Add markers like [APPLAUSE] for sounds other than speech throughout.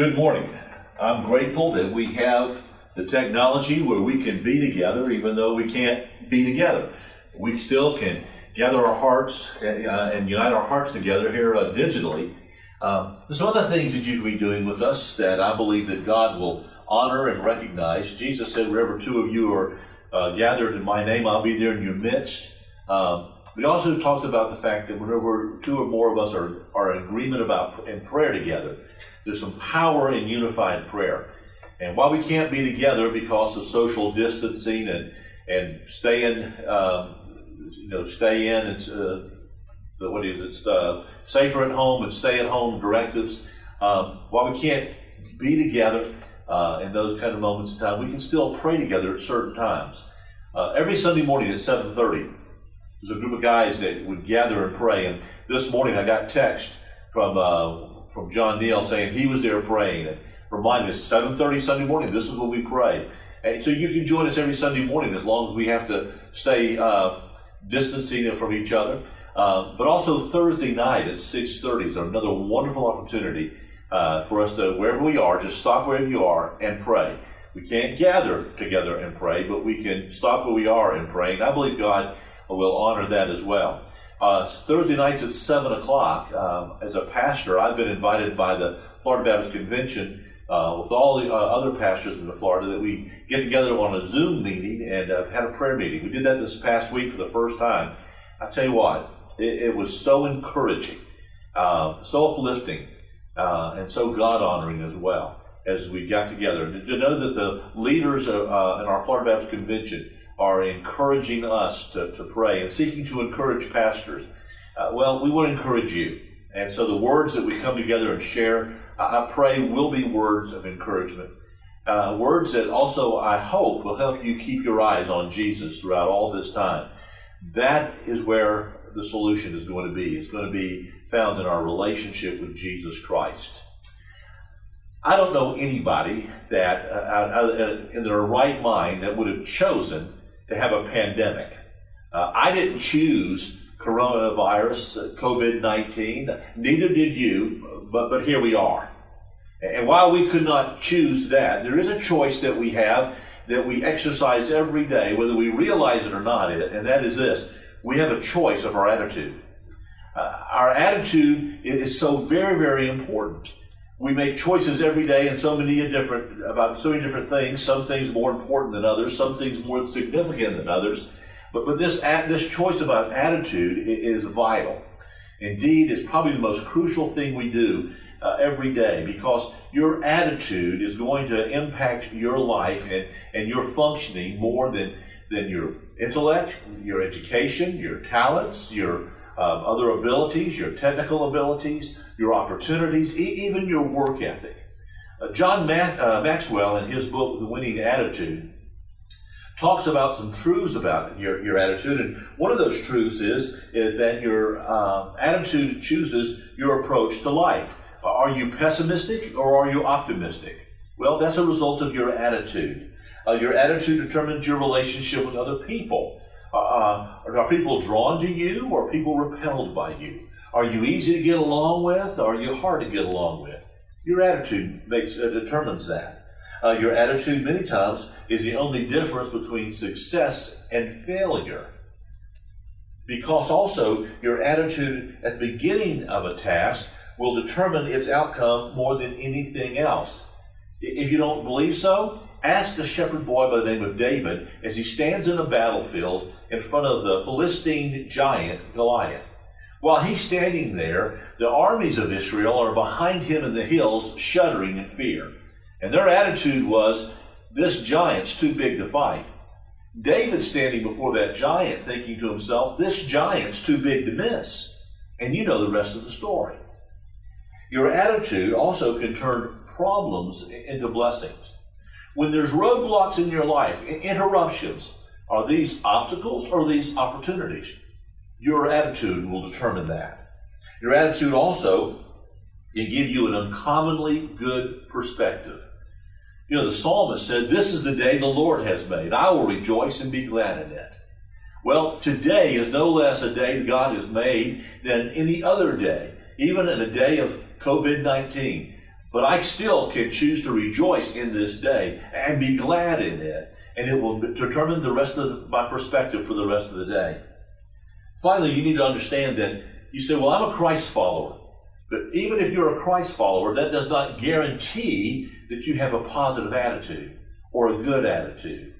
Good morning. I'm grateful that we have the technology where we can be together even though we can't be together. We still can gather our hearts uh, and unite our hearts together here uh, digitally. Um, there's some other things that you can be doing with us that I believe that God will honor and recognize. Jesus said, wherever two of you are uh, gathered in my name, I'll be there in your midst. Um, he also talks about the fact that whenever two or more of us are, are in agreement about in prayer together, there's some power in unified prayer. And while we can't be together because of social distancing and and staying, um, you know, stay in, it's uh, what is it? It's uh, safer at home and stay at home directives. Um, while we can't be together uh, in those kind of moments in time, we can still pray together at certain times. Uh, every Sunday morning at 7:30, there's a group of guys that would gather and pray. And this morning, I got text from uh, from John Neal saying he was there praying. And remind us, 7.30 Sunday morning, this is when we pray. And so you can join us every Sunday morning as long as we have to stay uh, distancing from each other. Uh, but also Thursday night at 6.30 is another wonderful opportunity uh, for us to, wherever we are, just stop wherever you are and pray. We can't gather together and pray, but we can stop where we are and pray. And I believe God will honor that as well. Uh, Thursday nights at 7 o'clock, um, as a pastor, I've been invited by the Florida Baptist Convention uh, with all the uh, other pastors in the Florida that we get together on a Zoom meeting and uh, had a prayer meeting. We did that this past week for the first time. I tell you what, it, it was so encouraging, uh, so uplifting, uh, and so God honoring as well as we got together. To know that the leaders in our Florida Baptist Convention are encouraging us to, to pray and seeking to encourage pastors, uh, well, we want to encourage you. And so the words that we come together and share, I pray, will be words of encouragement. Uh, words that also, I hope, will help you keep your eyes on Jesus throughout all this time. That is where the solution is going to be. It's going to be found in our relationship with Jesus Christ. I don't know anybody that, uh, uh in their right mind, that would have chosen to have a pandemic. Uh, I didn't choose coronavirus, uh, COVID 19, neither did you, but, but here we are. And while we could not choose that, there is a choice that we have that we exercise every day, whether we realize it or not, and that is this we have a choice of our attitude. Uh, our attitude is so very, very important we make choices every day and so many different about so many different things. Some things more important than others. Some things more significant than others. But but this this choice about attitude is vital. Indeed it's probably the most crucial thing we do uh, every day because your attitude is going to impact your life and, and your functioning more than than your intellect your education your talents your other abilities your technical abilities your opportunities, e- even your work ethic. Uh, John Ma- uh, Maxwell, in his book, The Winning Attitude, talks about some truths about your, your attitude. And one of those truths is, is that your uh, attitude chooses your approach to life. Are you pessimistic or are you optimistic? Well, that's a result of your attitude. Uh, your attitude determines your relationship with other people. Uh, are people drawn to you or people repelled by you? Are you easy to get along with or are you hard to get along with? Your attitude makes uh, determines that. Uh, your attitude many times is the only difference between success and failure. Because also your attitude at the beginning of a task will determine its outcome more than anything else. If you don't believe so, ask the shepherd boy by the name of David as he stands in a battlefield in front of the Philistine giant Goliath. While he's standing there, the armies of Israel are behind him in the hills, shuddering in fear. And their attitude was, This giant's too big to fight. David standing before that giant, thinking to himself, This giant's too big to miss. And you know the rest of the story. Your attitude also can turn problems into blessings. When there's roadblocks in your life, interruptions, are these obstacles or these opportunities? Your attitude will determine that. Your attitude also can give you an uncommonly good perspective. You know, the psalmist said, This is the day the Lord has made. I will rejoice and be glad in it. Well, today is no less a day God has made than any other day, even in a day of COVID 19. But I still can choose to rejoice in this day and be glad in it, and it will determine the rest of my perspective for the rest of the day. Finally, you need to understand that you say, Well, I'm a Christ follower. But even if you're a Christ follower, that does not guarantee that you have a positive attitude or a good attitude.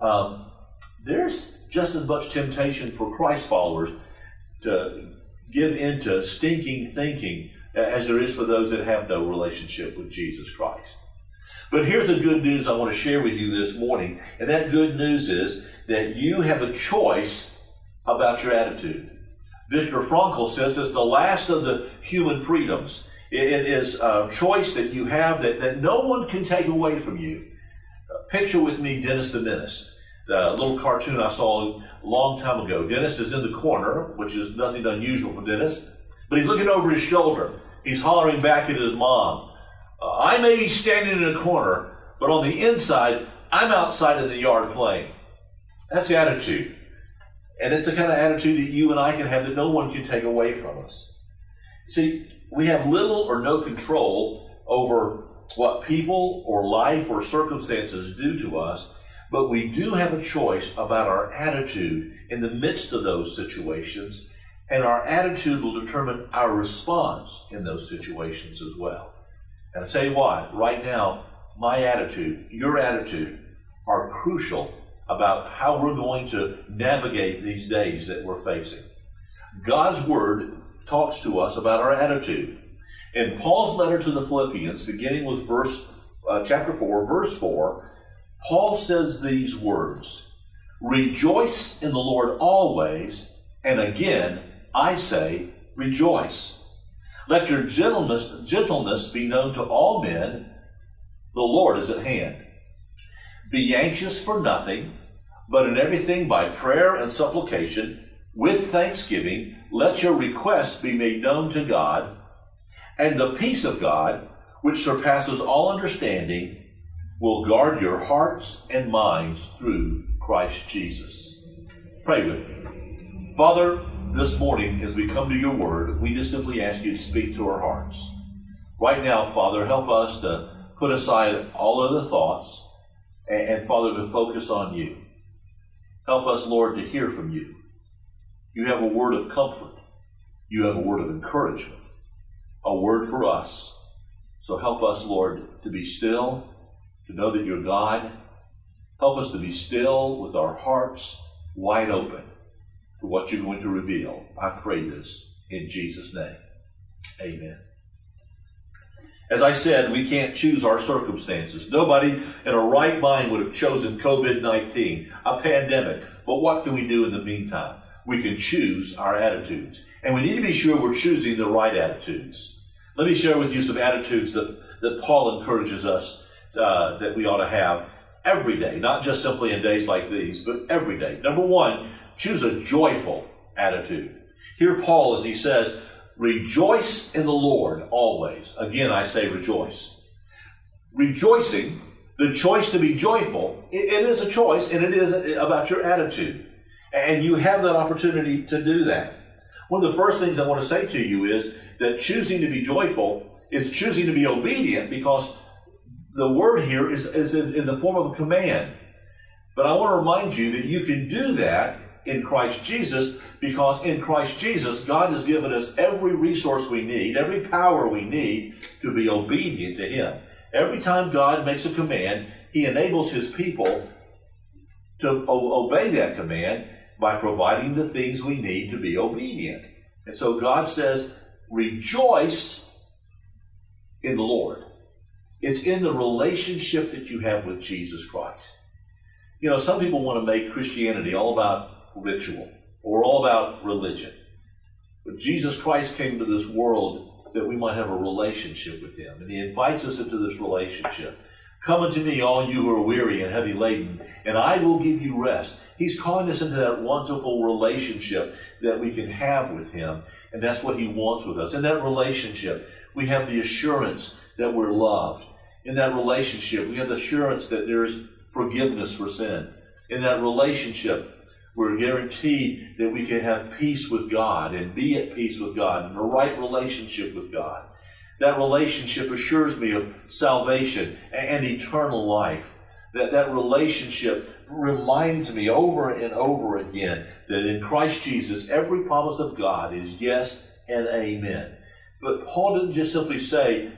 Um, there's just as much temptation for Christ followers to give into stinking thinking as there is for those that have no relationship with Jesus Christ. But here's the good news I want to share with you this morning, and that good news is that you have a choice about your attitude. Viktor Frankl says it's the last of the human freedoms. It is a choice that you have that, that no one can take away from you. Uh, picture with me Dennis the Menace, the little cartoon I saw a long time ago. Dennis is in the corner, which is nothing unusual for Dennis, but he's looking over his shoulder. He's hollering back at his mom. Uh, I may be standing in a corner, but on the inside, I'm outside in the yard playing. That's attitude. And it's the kind of attitude that you and I can have that no one can take away from us. See, we have little or no control over what people or life or circumstances do to us, but we do have a choice about our attitude in the midst of those situations, and our attitude will determine our response in those situations as well. And I'll tell you what, right now, my attitude, your attitude, are crucial about how we're going to navigate these days that we're facing. God's Word talks to us about our attitude. In Paul's letter to the Philippians, beginning with verse uh, chapter 4, verse 4, Paul says these words Rejoice in the Lord always, and again I say, rejoice. Let your gentleness, gentleness be known to all men. The Lord is at hand. Be anxious for nothing, but in everything by prayer and supplication, with thanksgiving, let your requests be made known to God, and the peace of God, which surpasses all understanding, will guard your hearts and minds through Christ Jesus. Pray with me. Father, this morning, as we come to your word, we just simply ask you to speak to our hearts. Right now, Father, help us to put aside all other thoughts and, and Father, to focus on you. Help us, Lord, to hear from you. You have a word of comfort. You have a word of encouragement, a word for us. So help us, Lord, to be still, to know that you're God. Help us to be still with our hearts wide open what you're going to reveal. I pray this in Jesus' name. Amen. As I said, we can't choose our circumstances. Nobody in a right mind would have chosen COVID 19, a pandemic. But what can we do in the meantime? We can choose our attitudes. And we need to be sure we're choosing the right attitudes. Let me share with you some attitudes that, that Paul encourages us uh, that we ought to have every day, not just simply in days like these, but every day. Number one, choose a joyful attitude. Here, Paul, as he says, Rejoice in the Lord always. Again, I say rejoice. Rejoicing, the choice to be joyful, it, is a choice and it is about your attitude. And you have that opportunity to do that. One of the first things I want to say to you is that choosing to be joyful is choosing to be obedient because the word here is, is in, in the form of a command. But I want to remind you that you can do that in Christ Jesus because in Christ Jesus, God has given us every resource we need, every power we need to be obedient to Him. Every time God makes a command, He enables His people to o- obey that command by providing the things we need to be obedient. And so God says, rejoice in the Lord. It's in the relationship that you have with Jesus Christ. You know, some people want to make Christianity all about ritual or all about religion. But Jesus Christ came to this world that we might have a relationship with Him. And He invites us into this relationship. Come unto me, all you who are weary and heavy laden, and I will give you rest. He's calling us into that wonderful relationship that we can have with Him. And that's what He wants with us. In that relationship, we have the assurance that we're loved. In that relationship, we have the assurance that there is forgiveness for sin. In that relationship, we're guaranteed that we can have peace with God and be at peace with God and a right relationship with God. That relationship assures me of salvation and eternal life. That, that relationship reminds me over and over again that in Christ Jesus, every promise of God is yes and amen. But Paul didn't just simply say,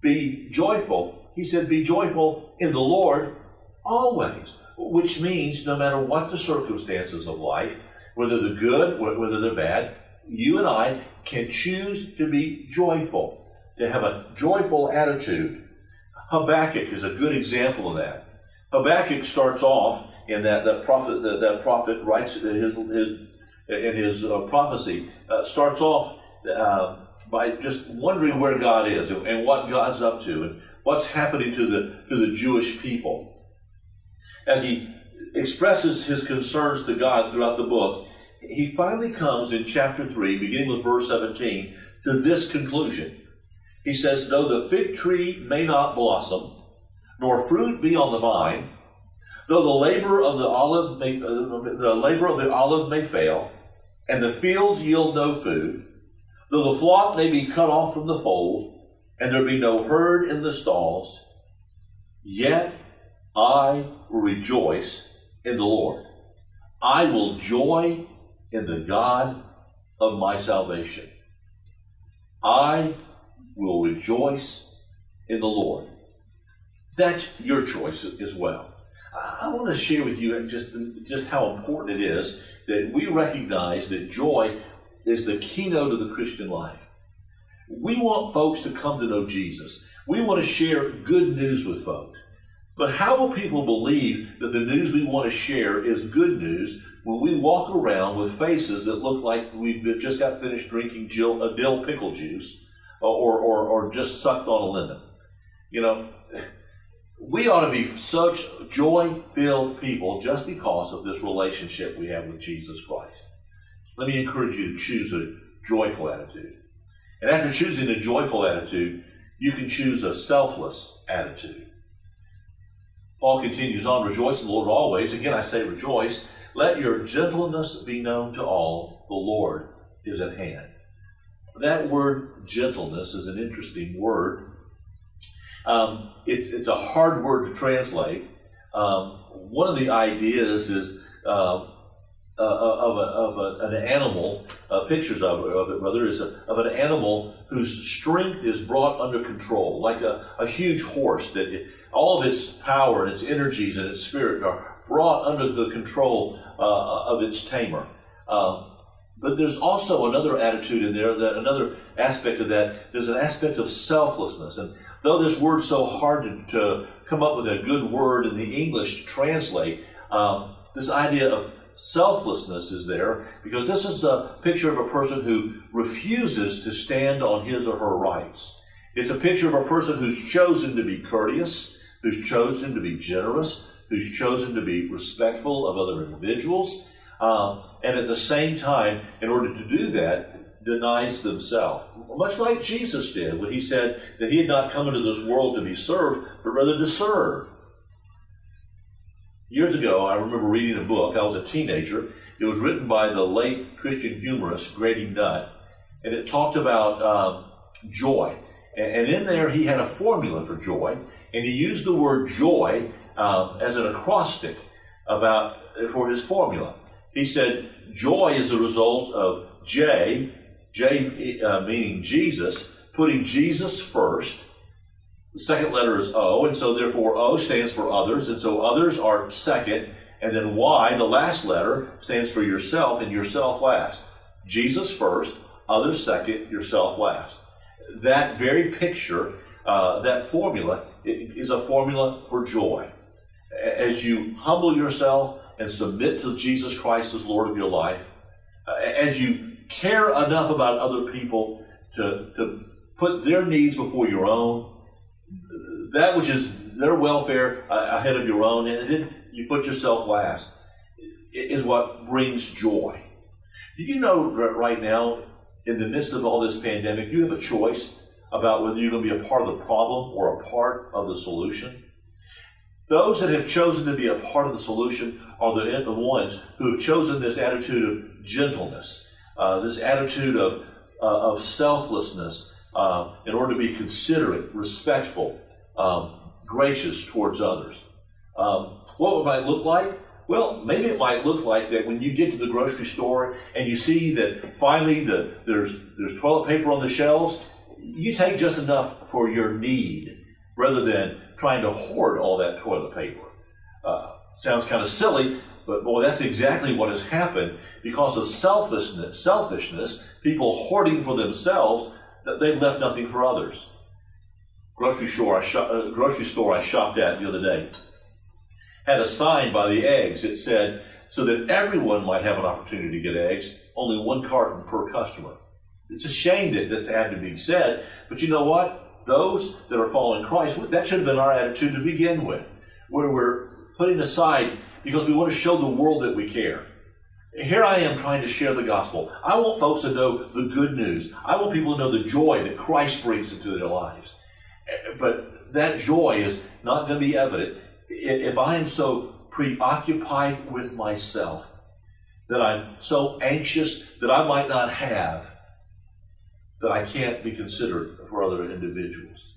be joyful. He said, be joyful in the Lord always, which means no matter what the circumstances of life, whether they're good, whether they're bad, you and I can choose to be joyful, to have a joyful attitude. Habakkuk is a good example of that. Habakkuk starts off in that, that prophet that, that prophet writes his, his in his uh, prophecy uh, starts off uh, by just wondering where God is and, and what God's up to and what's happening to the to the Jewish people. As he expresses his concerns to God throughout the book, he finally comes in chapter 3, beginning with verse 17, to this conclusion. He says, Though the fig tree may not blossom, nor fruit be on the vine, though the labor of the olive may, uh, the labor of the olive may fail, and the fields yield no food, though the flock may be cut off from the fold, and there be no herd in the stalls, yet I will rejoice in the Lord. I will joy in the God of my salvation. I will rejoice in the Lord. That's your choice as well. I want to share with you just, just how important it is that we recognize that joy is the keynote of the Christian life. We want folks to come to know Jesus. We want to share good news with folks. But how will people believe that the news we want to share is good news when we walk around with faces that look like we've just got finished drinking Jill, uh, dill pickle juice or, or, or just sucked on a lemon? You know, we ought to be such joy filled people just because of this relationship we have with Jesus Christ. Let me encourage you to choose a joyful attitude. And after choosing a joyful attitude, you can choose a selfless attitude. Paul continues on, rejoice in the Lord always. Again, I say rejoice. Let your gentleness be known to all. The Lord is at hand. That word gentleness is an interesting word. Um, it's, it's a hard word to translate. Um, one of the ideas is uh, uh, of, a, of a, an animal, uh, pictures of, of it rather, is a, of an animal whose strength is brought under control, like a, a huge horse that it, all of its power and its energies and its spirit are brought under the control uh, of its tamer. Um, but there's also another attitude in there, that another aspect of that. There's an aspect of selflessness, and though this word's so hard to, to come up with a good word in the English to translate, um, this idea of selflessness is there because this is a picture of a person who refuses to stand on his or her rights. It's a picture of a person who's chosen to be courteous, who's chosen to be generous, who's chosen to be respectful of other individuals, um, and at the same time, in order to do that, denies themselves. Much like Jesus did when he said that he had not come into this world to be served, but rather to serve. Years ago, I remember reading a book. I was a teenager. It was written by the late Christian humorist Grady Nutt, and it talked about um, joy. And, in there, he had a formula for joy, and he used the word joy um, as an acrostic about for his formula. He said, "Joy is a result of J, J uh, meaning Jesus, putting Jesus first. The second letter is O, and so therefore O stands for others, and so others are second, and then Y, the last letter, stands for yourself, and yourself last. Jesus first, others second, yourself last. That very picture, uh, that formula, is a formula for joy. As you humble yourself and submit to Jesus Christ as Lord of your life, as you care enough about other people to, to put their needs before your own, that which is their welfare uh, ahead of your own, and then you put yourself last, is what brings joy. Do you know right now, in the midst of all this pandemic, you have a choice about whether you're going to be a part of the problem or a part of the solution? Those that have chosen to be a part of the solution are the, the ones who have chosen this attitude of gentleness, uh, this attitude of, uh, of selflessness, uh, in order to be considerate, respectful, um, gracious towards others. Um, what it might look like? Well, maybe it might look like that when you get to the grocery store and you see that finally the, there's, there's toilet paper on the shelves, you take just enough for your need rather than trying to hoard all that toilet paper. Uh, sounds kind of silly, but boy, that's exactly what has happened because of selfishness. Selfishness, people hoarding for themselves, that they've left nothing for others. Grocery store I uh, grocery store I shopped at the other day had a sign by the eggs. It said, so that everyone might have an opportunity to get eggs, only one carton per customer. It's a shame that this had to be said, but you know what? Those that are following Christ, that should have been our attitude to begin with, where we're putting aside because we want to show the world that we care. Here I am trying to share the gospel. I want folks to know the good news. I want people to know the joy that Christ brings into their lives. But that joy is not going to be evident if I am so preoccupied with myself that I'm so anxious that I might not have, that I can't be considered for other individuals.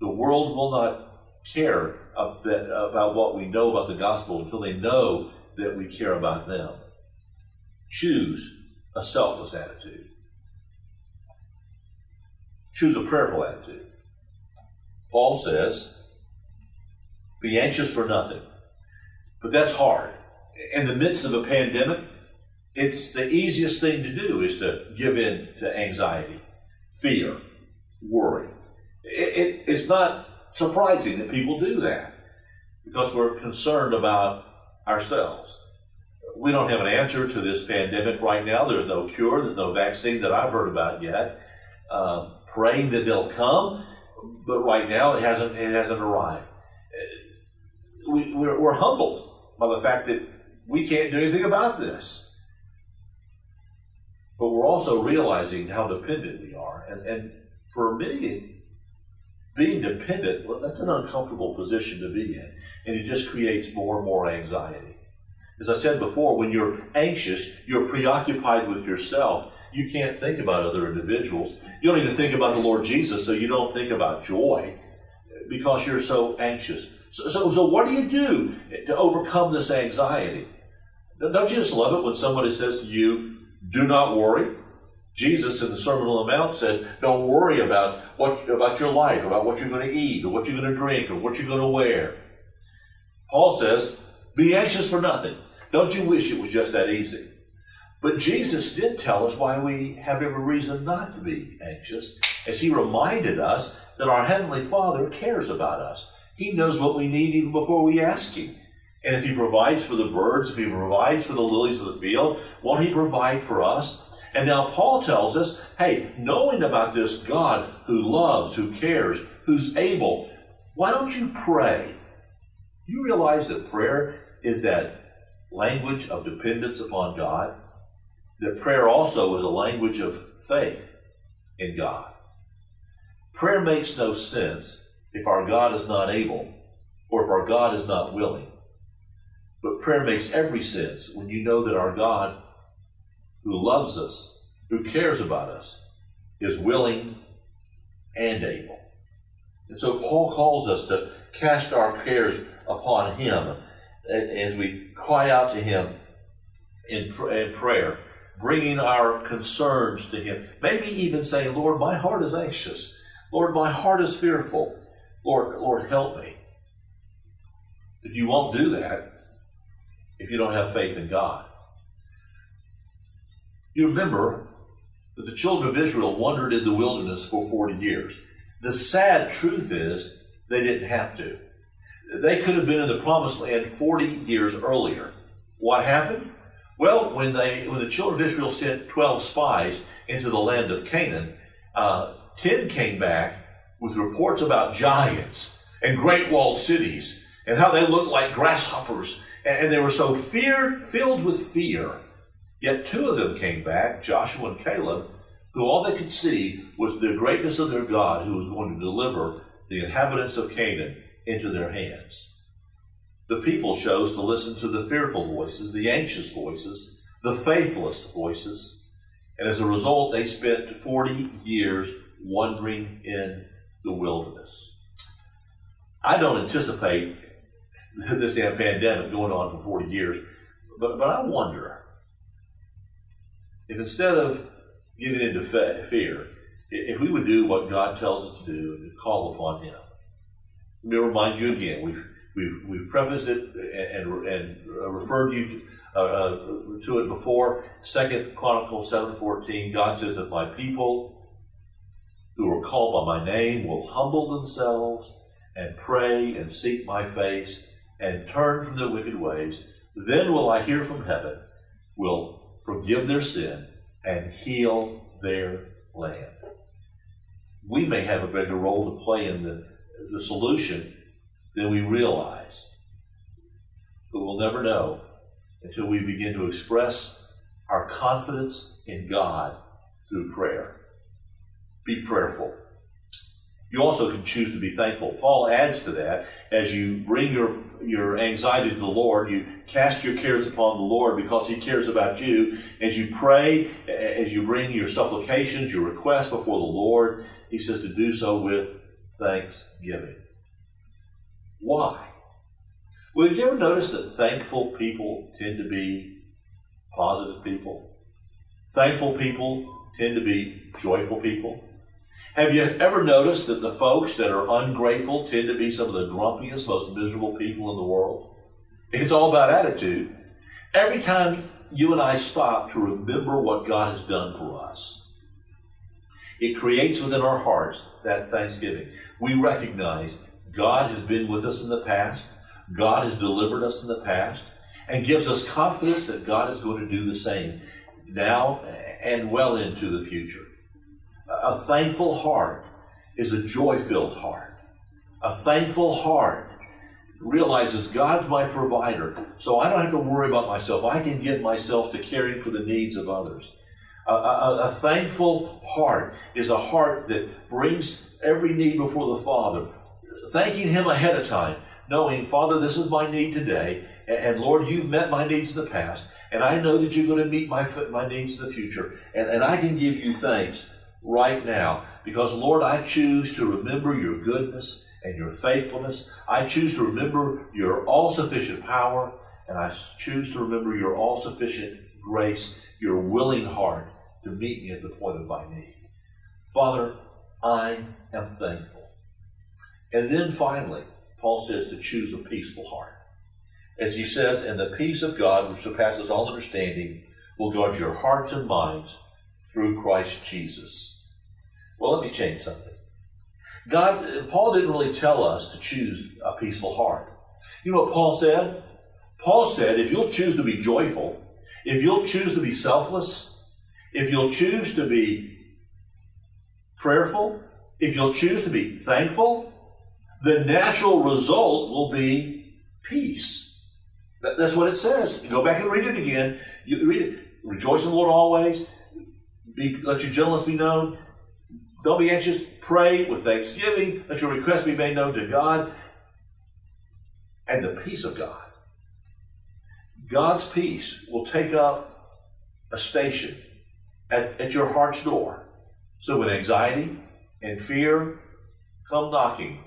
The world will not care about what we know about the gospel until they know that we care about them. Choose a selfless attitude. Choose a prayerful attitude. Paul says, be anxious for nothing. But that's hard. In the midst of a pandemic, it's the easiest thing to do is to give in to anxiety, fear, worry. It, it, it's not surprising that people do that because we're concerned about ourselves. We don't have an answer to this pandemic right now. There's no cure, there's no vaccine that I've heard about yet. Um, praying that they'll come, but right now it hasn't, it hasn't arrived we, we're, we're humbled by the fact that we can't do anything about this. But we're also realizing how dependent we are. And, and for many, being dependent, well, that's an uncomfortable position to be in. And it just creates more and more anxiety. As I said before, when you're anxious, you're preoccupied with yourself. You can't think about other individuals. You don't even think about the Lord Jesus, so you don't think about joy because you're so anxious. So, so, so what do you do to overcome this anxiety? Don't you just love it when somebody says to you, do not worry? Jesus in the Sermon on the Mount said, don't worry about what about your life, about what you're going to eat, or what you're going to drink, or what you're going to wear. Paul says, be anxious for nothing. Don't you wish it was just that easy? But Jesus did tell us why we have every reason not to be anxious, as he reminded us that our Heavenly Father cares about us. He knows what we need even before we ask Him. And if He provides for the birds, if He provides for the lilies of the field, won't He provide for us? And now Paul tells us hey, knowing about this God who loves, who cares, who's able, why don't you pray? You realize that prayer is that language of dependence upon God? That prayer also is a language of faith in God. Prayer makes no sense if our God is not able or if our God is not willing. But prayer makes every sense when you know that our God, who loves us, who cares about us, is willing and able. And so Paul calls us to cast our cares upon Him as we cry out to Him in, in prayer, bringing our concerns to Him. Maybe even saying, Lord, my heart is anxious. Lord, my heart is fearful. Lord, Lord, help me. But you won't do that if you don't have faith in God. You remember that the children of Israel wandered in the wilderness for 40 years. The sad truth is they didn't have to. They could have been in the promised land 40 years earlier. What happened? Well, when they when the children of Israel sent 12 spies into the land of Canaan, uh, 10 came back with reports about giants and great walled cities and how they looked like grasshoppers. And they were so filled with fear. Yet two of them came back, Joshua and Caleb, who all they could see was the greatness of their God who was going to deliver the inhabitants of Canaan into their hands. The people chose to listen to the fearful voices, the anxious voices, the faithless voices, and as a result, they spent 40 years wandering in the wilderness. I don't anticipate [LAUGHS] this damn pandemic going on for 40 years, but, but I wonder if instead of giving into fear, if we would do what God tells us to do and call upon Him. Let me remind you again, we've, we've, we've prefaced it and, and referred you uh, uh, to it before. Second Chronicles 7.14, God says that my people who are called by my name will humble themselves and pray and seek my face and turn from their wicked ways. Then will I hear from heaven, will forgive their sin, and heal their land. We may have a bigger role to play in the, the solution than we realize. But we'll never know until we begin to express our confidence in God through prayer. Be prayerful. You also can choose to be thankful. Paul adds to that as you bring your, your anxiety to the Lord, you cast your cares upon the Lord because He cares about you. As you pray, as you bring your supplications, your requests before the Lord, He says to do so with thanksgiving. Why? Well, have you ever noticed that thankful people tend to be positive people? Thankful people tend to be joyful people. Have you ever noticed that the folks that are ungrateful tend to be some of the grumpiest, most miserable people in the world? It's all about attitude. Every time you and I stop to remember what God has done for us, it creates within our hearts that thanksgiving. We recognize God has been with us in the past. God has delivered us in the past and gives us confidence that God is going to do the same now and well into the future. A thankful heart is a joy filled heart. A thankful heart realizes God's my provider, so I don't have to worry about myself. I can give myself to caring for the needs of others. A, a, a, thankful heart is a heart that brings every need before the Father, thanking Him ahead of time knowing, Father, this is my need today, and, and Lord, you've met my needs in the past, and I know that you're going to meet my, my needs in the future, and, and I can give you thanks right now because, Lord, I choose to remember your goodness and your faithfulness. I choose to remember your all sufficient power, and I choose to remember your all sufficient grace, your willing heart to meet me at the point of my need. Father, I am thankful. And then finally, Paul says to choose a peaceful heart. As he says, and the peace of God, which surpasses all understanding, will guard your hearts and minds through Christ Jesus. Well, let me change something. God, Paul didn't really tell us to choose a peaceful heart. You know what Paul said? Paul said, if you'll choose to be joyful, if you'll choose to be selfless, if you'll choose to be prayerful, if you'll choose to be thankful, the natural result will be peace. That's what it says. go back and read it again. You read it. Rejoice in the Lord always. Be, let your gentleness be known. Don't be anxious. Pray with thanksgiving. Let your request be made known to God. And the peace of God. God's peace will take up a station at, at your heart's door. So when anxiety and fear come knocking,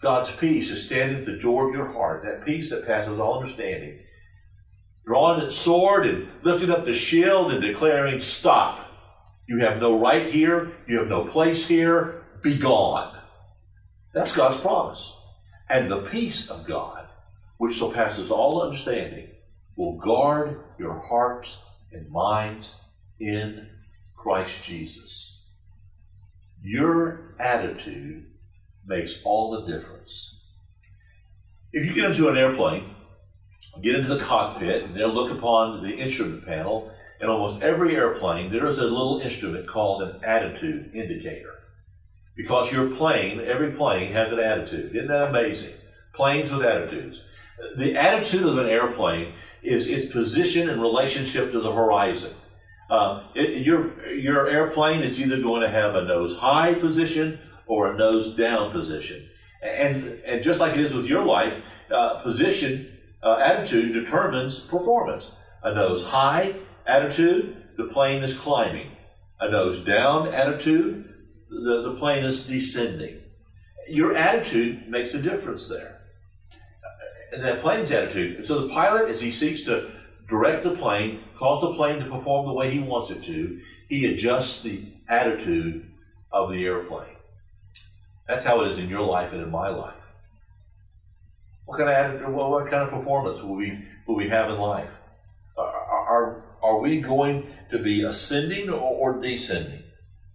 God's peace is standing at the door of your heart, that peace that passes all understanding. Drawing its sword and lifting up the shield and declaring, Stop. You have no right here. You have no place here. Be gone. That's God's promise. And the peace of God, which surpasses all understanding, will guard your hearts and minds in Christ Jesus. Your attitude makes all the difference. If you get into an airplane, get into the cockpit, and they'll look upon the instrument panel, in almost every airplane, there is a little instrument called an attitude indicator. Because your plane, every plane has an attitude. Isn't that amazing? Planes with attitudes. The attitude of an airplane is its position in relationship to the horizon. Uh, it, your, your airplane is either going to have a nose high position or a nose down position. And, and just like it is with your life, uh, position, uh, attitude determines performance. A nose high attitude, the plane is climbing. A nose down attitude, the, the plane is descending. Your attitude makes a difference there. And that plane's attitude. So the pilot, as he seeks to direct the plane, cause the plane to perform the way he wants it to, he adjusts the attitude of the airplane. That's how it is in your life and in my life. What kind of attitude, what kind of performance will we will we have in life? Are, are, are we going to be ascending or, or descending?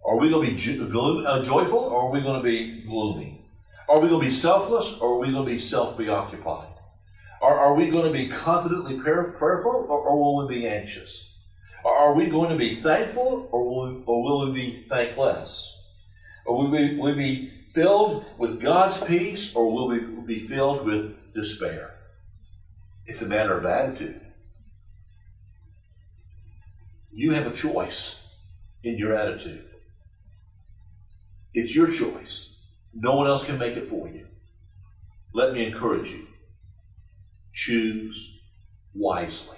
Are we going to be gloom, uh, joyful or are we going to be gloomy? Are we going to be selfless or are we going to be self preoccupied? Are, are we going to be confidently prayer, prayerful or, or, will we be anxious? Are we going to be thankful or will we, or will we be thankless? Or will we, will we be filled with God's peace or will we be filled with despair? It's a matter of attitude. You have a choice in your attitude. It's your choice. No one else can make it for you. Let me encourage you. Choose wisely.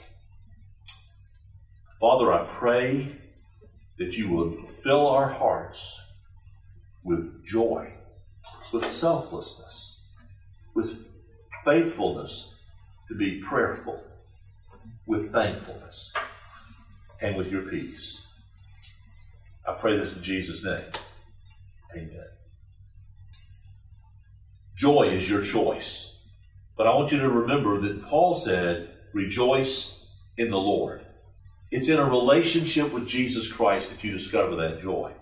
Father, I pray that you will fill our hearts with joy, with selflessness, with faithfulness to be prayerful, with thankfulness, and with your peace. I pray this in Jesus' name. Amen. Joy is your choice. But I want you to remember that Paul said, rejoice in the Lord. It's in a relationship with Jesus Christ that you discover that joy.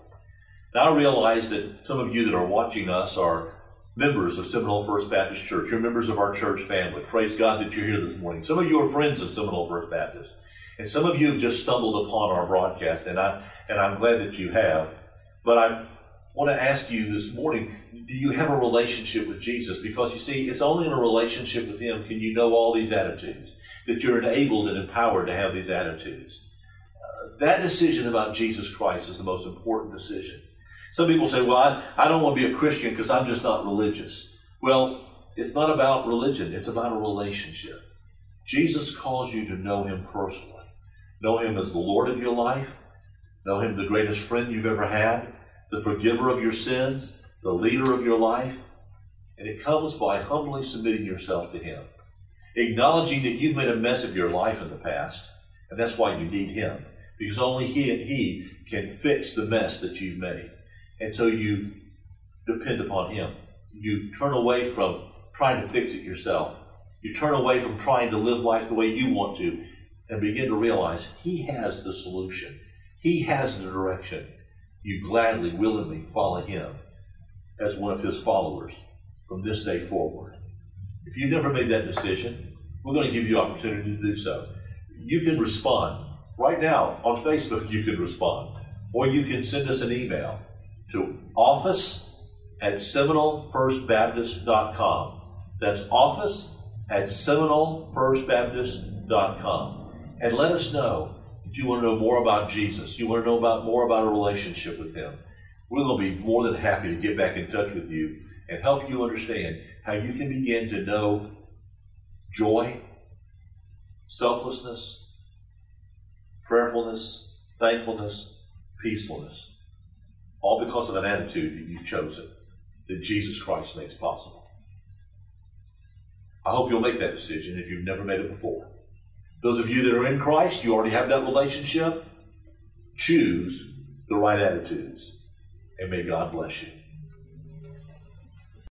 Now I realize that some of you that are watching us are members of Seminole First Baptist Church. You're members of our church family. Praise God that you're here this morning. Some of you are friends of Seminole First Baptist. And some of you have just stumbled upon our broadcast, and, I, and I'm glad that you have. But I want to ask you this morning do you have a relationship with Jesus? Because you see, it's only in a relationship with Him can you know all these attitudes, that you're enabled and empowered to have these attitudes. Uh, that decision about Jesus Christ is the most important decision. Some people say, well, I, I don't want to be a Christian because I'm just not religious. Well, it's not about religion, it's about a relationship. Jesus calls you to know Him personally. Know Him as the Lord of your life. Know Him the greatest friend you've ever had, the forgiver of your sins, the leader of your life. And it comes by humbly submitting yourself to Him, acknowledging that you've made a mess of your life in the past, and that's why you need Him, because only He, and he can fix the mess that you've made. And so you depend upon Him. You turn away from trying to fix it yourself. You turn away from trying to live life the way you want to and begin to realize He has the solution. He has the direction. You gladly, willingly follow Him as one of His followers from this day forward. If you've never made that decision, we're going to give you opportunity to do so. You can respond. Right now on Facebook, you can respond. Or you can send us an email to office at SeminoleFirstBaptist.com. That's office at SeminoleFirstBaptist.com. And let us know if you want to know more about Jesus. You want to know about more about a relationship with Him. We're going to be more than happy to get back in touch with you and help you understand how you can begin to know joy, selflessness, prayerfulness, thankfulness, peacefulness, all because of an attitude that you've chosen that Jesus Christ makes possible. I hope you'll make that decision if you've never made it before. Those of you that are in Christ, you already have that relationship. Choose the right attitudes. And may God bless you.